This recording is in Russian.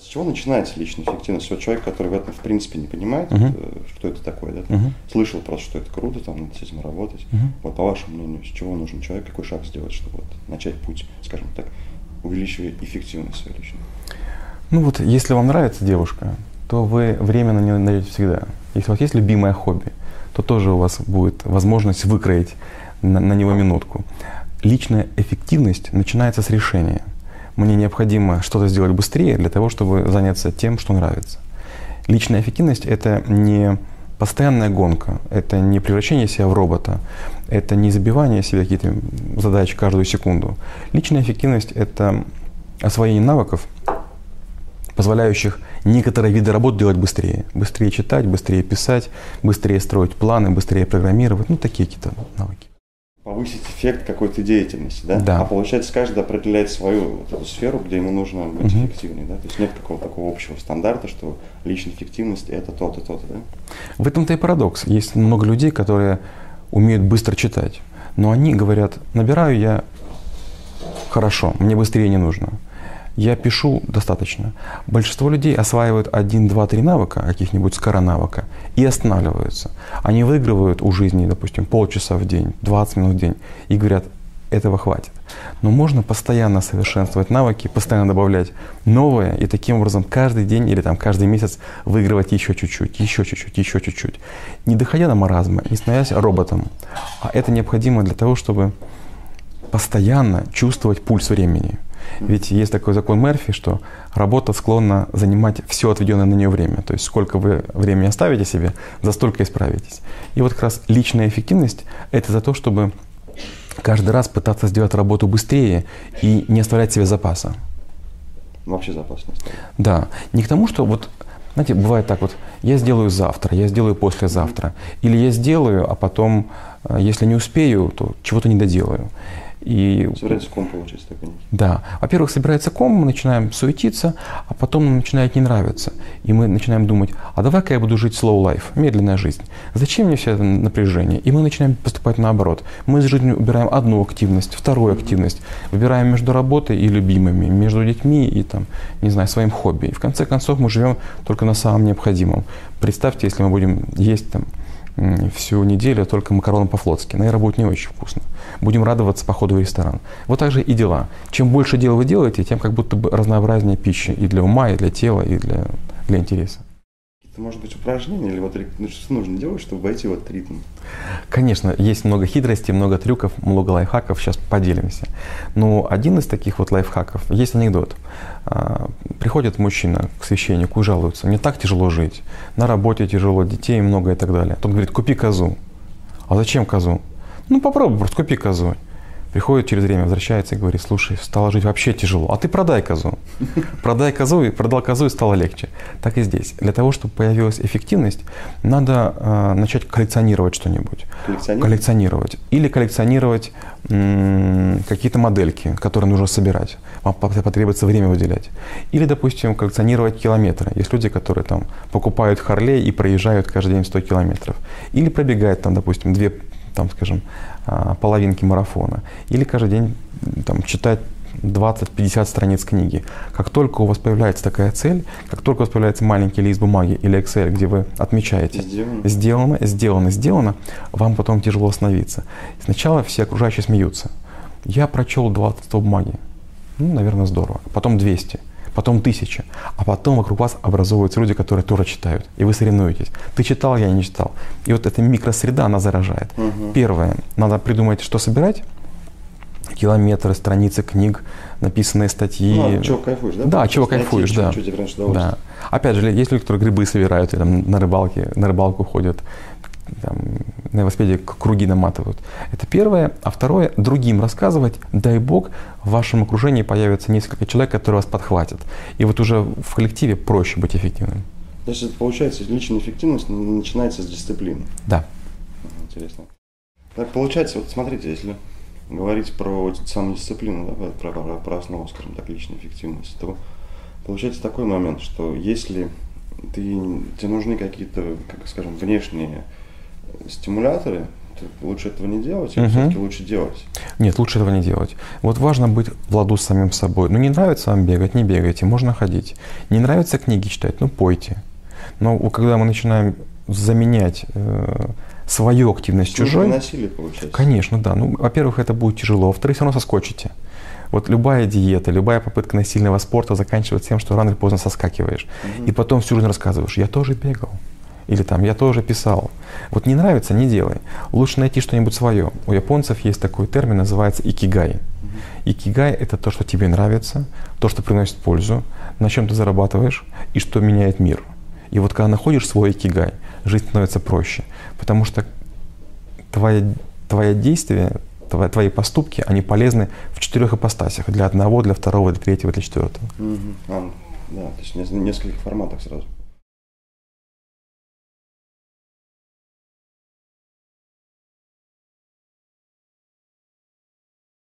С чего начинается личная эффективность? Вот человек, который в этом в принципе не понимает, э, что это такое, да? Мгм. слышал просто, что это круто, там надо с этим работать. Мгм. Вот по вашему мнению, с чего нужен человек, какой шаг сделать, чтобы вот начать путь, скажем так, увеличивая эффективность свою личную? Ну вот, если вам нравится девушка, то вы время на нее найдете всегда. Если у вас есть любимое хобби, то тоже у вас будет возможность выкроить на, на него минутку. Личная эффективность начинается с решения. Мне необходимо что-то сделать быстрее для того, чтобы заняться тем, что нравится. Личная эффективность – это не постоянная гонка, это не превращение себя в робота, это не забивание себе какие-то задачи каждую секунду. Личная эффективность – это освоение навыков, позволяющих некоторые виды работ делать быстрее. Быстрее читать, быстрее писать, быстрее строить планы, быстрее программировать. Ну, такие какие-то навыки. Повысить эффект какой-то деятельности, да? Да. А получается, каждый определяет свою вот эту сферу, где ему нужно быть Мгм. эффективнее, да? То есть нет какого-то такого общего стандарта, что личная эффективность это то-то, то-то, да? В этом-то и парадокс. Есть много людей, которые умеют быстро читать, но они говорят, набираю я хорошо, мне быстрее не нужно. Я пишу достаточно. Большинство людей осваивают один, два, три навыка, каких-нибудь скоро навыка, и останавливаются. Они выигрывают у жизни, допустим, полчаса в день, 20 минут в день, и говорят, этого хватит. Но можно постоянно совершенствовать навыки, постоянно добавлять новое, и таким образом каждый день или там каждый месяц выигрывать еще чуть-чуть, еще чуть-чуть, еще чуть-чуть. Не доходя до маразма, не становясь роботом. А это необходимо для того, чтобы постоянно чувствовать пульс времени. Ведь есть такой закон Мерфи, что работа склонна занимать все отведенное на нее время. То есть сколько вы времени оставите себе, за столько и справитесь. И вот как раз личная эффективность – это за то, чтобы каждый раз пытаться сделать работу быстрее и не оставлять себе запаса. Вообще запас не. Да, не к тому, что вот, знаете, бывает так вот, я сделаю завтра, я сделаю послезавтра, или я сделаю, а потом, э, если не успею, то чего-то не доделаю. И Собирается ком получится такой некий. да. Во-первых, собирается ком, мы начинаем суетиться, а потом нам начинает не нравиться. И мы начинаем думать, а давай-ка я буду жить slow life, медленная жизнь. Зачем мне все это напряжение? И мы начинаем поступать наоборот. Мы из жизни убираем одну активность, вторую активность, выбираем между работой и любимыми, между детьми и там, не знаю, своим хобби. И в конце концов мы живем только на самом необходимом. Представьте, если мы будем есть там всю неделю только макароны по-флотски. Наверное, будет не очень вкусно. Будем радоваться походу в ресторан. Вот так же и дела. Чем больше дел вы делаете, тем как будто бы разнообразнее пищи и для ума, и для тела, и для, для интереса. Это может быть упражнение или вот ну, что нужно делать, чтобы войти в этот ритм? Конечно, есть много хитростей, много трюков, много лайфхаков. Сейчас поделимся. Но один из таких вот лайфхаков, есть анекдот. А, Приходит мужчина к священнику и жалуется, мне так тяжело жить, на работе тяжело, детей много и так далее. Тот говорит, купи козу. А зачем козу? Ну попробуй, просто купи козу. Приходит через время, возвращается и говорит, слушай, стало жить вообще тяжело, а ты продай козу. Продай козу, и продал козу, и стало легче. Так и здесь. Для того, чтобы появилась эффективность, надо э, начать коллекционировать что-нибудь. Коллекционировать? Коллекционировать. Или коллекционировать м, какие-то модельки, которые нужно собирать. Вам пот- потребуется время выделять. Или, допустим, коллекционировать километры. Есть люди, которые там покупают Харлей и проезжают каждый день 100 километров. Или пробегают там, допустим, две, там, скажем, а, половинки марафона. Или каждый день там, читать 20-50 страниц книги. Как только у вас появляется такая цель, как только у вас появляется маленький лист бумаги или Excel, где вы отмечаете Сделано. сделано, сделано, сделано, вам потом тяжело остановиться. Сначала все окружающие смеются. Я прочел 20 листов бумаги. Ну, наверное, здорово. Потом 200, потом 1000. А потом вокруг вас образовываются люди, которые тоже читают. И вы соревнуетесь. Ты читал, я не читал. И вот эта микросреда, она заражает. Мгм. Первое, надо придумать, что собирать. Километры, страницы книг, написанные статьи. Ну, от чего кайфуешь, да? Да, чего Найти, кайфуешь, да. Приносит удовольствие. Да. Опять же, есть люди, которые грибы собирают, и там на рыбалке, на рыбалку ходят, там, на велосипеде круги наматывают. Это первое. А второе, другим рассказывать, дай бог, в вашем окружении появится несколько человек, которые вас подхватят. И вот уже в коллективе проще быть эффективным. То есть, получается, личная эффективность начинается с дисциплины. Да. Интересно. Так получается, вот смотрите, если говорить про самодисциплину, да, про, про, про основу, скажем так, личной эффективности, то получается такой момент, что если ты, тебе нужны какие-то, как скажем, внешние стимуляторы, лучше этого не делать, или Мгм. все-таки лучше делать? Нет, лучше этого не делать. Вот важно быть в ладу с самим собой. Ну, не нравится вам бегать, не бегайте, можно ходить. Не нравится книги читать, ну, пойте. Но когда мы начинаем заменять э, свою активность Чужое чужой, насилие получается. конечно, да. Ну, во-первых, это будет тяжело, во-вторых, все равно соскочите. Вот любая диета, любая попытка насильного спорта заканчивается тем, что рано или поздно соскакиваешь. Мгм. И потом всю жизнь рассказываешь, я тоже бегал. Или там, я тоже писал. Вот не нравится, не делай. Лучше найти что-нибудь свое. У японцев есть такой термин, называется икигай. Икигай – это то, что тебе нравится, то, что приносит пользу, на чем ты зарабатываешь и что меняет мир. И вот когда находишь свой икигай, жизнь становится проще. Потому что твои, твои действия, твои, твои поступки, они полезны в четырех ипостасях. Для одного, для второго, для третьего, для четвертого. Мгм. А, да, то есть в нескольких форматах сразу.